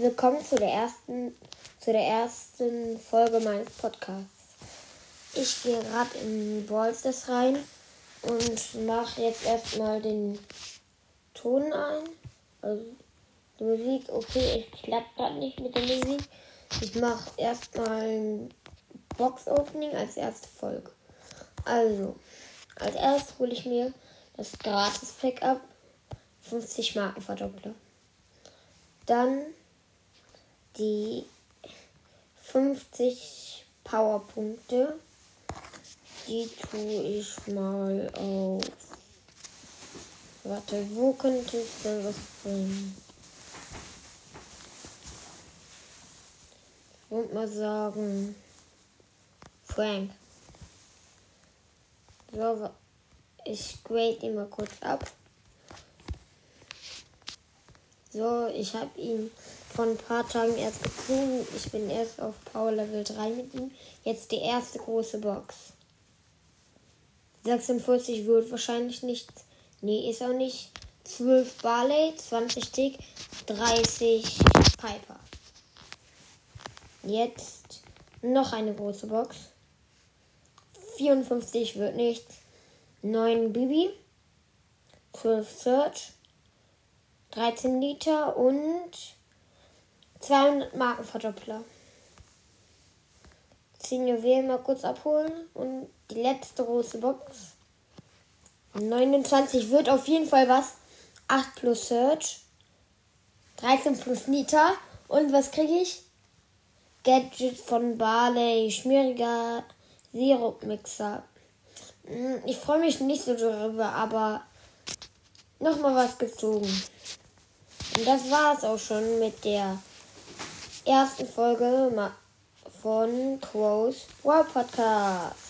Willkommen zu der ersten, zu der ersten Folge meines Podcasts. Ich gehe gerade in Ballstars rein und mache jetzt erstmal den Ton ein. Also die Musik, okay, ich klappt gerade nicht mit der Musik. Ich mache erstmal ein Box-Opening als erste Folge. Also, als erstes hole ich mir das Gratis-Pack ab. 50 Marken Verdoppler. Dann die 50 Powerpunkte. Die tue ich mal auf. Warte, wo könnte es denn was bringen? Ich würde mal sagen. Frank. So, ich grade ihn mal kurz ab. So, ich habe ihn vor ein paar Tagen erst gezogen. Ich bin erst auf Power Level 3 mit ihm. Jetzt die erste große Box. 46 wird wahrscheinlich nicht. Nee, ist auch nicht. 12 Barley, 20 Tick, 30 Piper. Jetzt noch eine große Box. 54 wird nichts. 9 Bibi. 12 Search. 13 Liter und 200 Markenverdoppler. 10 Juwelen mal kurz abholen und die letzte große Box. 29 wird auf jeden Fall was. 8 plus Search. 13 plus Nita. Und was kriege ich? Gadget von Barley. Schmieriger Sirupmixer. Hm, ich freue mich nicht so darüber, aber nochmal was gezogen. Und das war es auch schon mit der ersten Folge von Crows Wow Podcast.